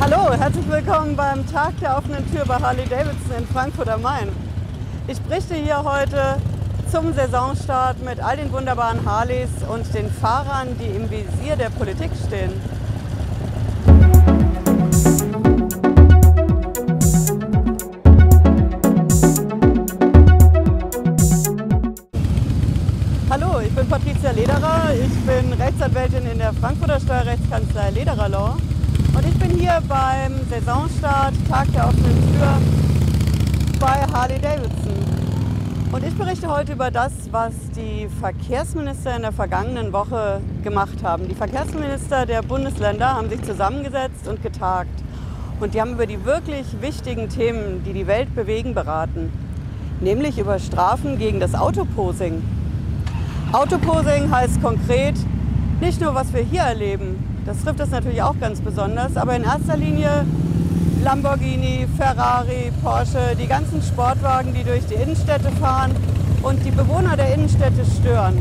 Hallo, herzlich willkommen beim Tag der offenen Tür bei Harley Davidson in Frankfurt am Main. Ich berichte hier heute zum Saisonstart mit all den wunderbaren Harleys und den Fahrern, die im Visier der Politik stehen. Hallo, ich bin Patricia Lederer. Ich bin Rechtsanwältin in der Frankfurter Steuerrechtskanzlei Lederer Law. Hier beim Saisonstart, Tag der offenen Tür bei Harley Davidson. Und ich berichte heute über das, was die Verkehrsminister in der vergangenen Woche gemacht haben. Die Verkehrsminister der Bundesländer haben sich zusammengesetzt und getagt. Und die haben über die wirklich wichtigen Themen, die die Welt bewegen, beraten. Nämlich über Strafen gegen das Autoposing. Autoposing heißt konkret nicht nur, was wir hier erleben, das trifft es natürlich auch ganz besonders, aber in erster Linie Lamborghini, Ferrari, Porsche, die ganzen Sportwagen, die durch die Innenstädte fahren und die Bewohner der Innenstädte stören.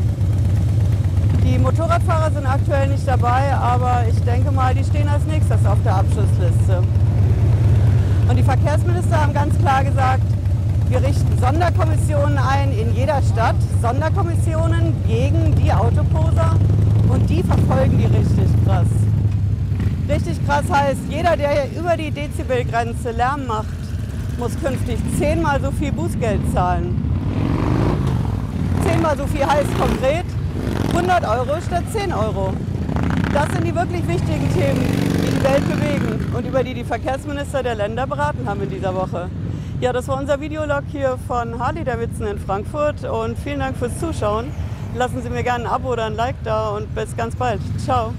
Die Motorradfahrer sind aktuell nicht dabei, aber ich denke mal, die stehen als nächstes auf der Abschlussliste. Und die Verkehrsminister haben ganz klar gesagt, wir richten Sonderkommissionen ein in jeder Stadt, Sonderkommissionen gegen die Autoposer und die richtig krass. Richtig krass heißt, jeder, der über die Dezibelgrenze Lärm macht, muss künftig zehnmal so viel Bußgeld zahlen. Zehnmal so viel heißt konkret 100 Euro statt 10 Euro. Das sind die wirklich wichtigen Themen, die die Welt bewegen und über die die Verkehrsminister der Länder beraten haben in dieser Woche. Ja, das war unser Videolog hier von Harley Davidson in Frankfurt und vielen Dank fürs Zuschauen. Lassen Sie mir gerne ein Abo oder ein Like da und bis ganz bald. Ciao.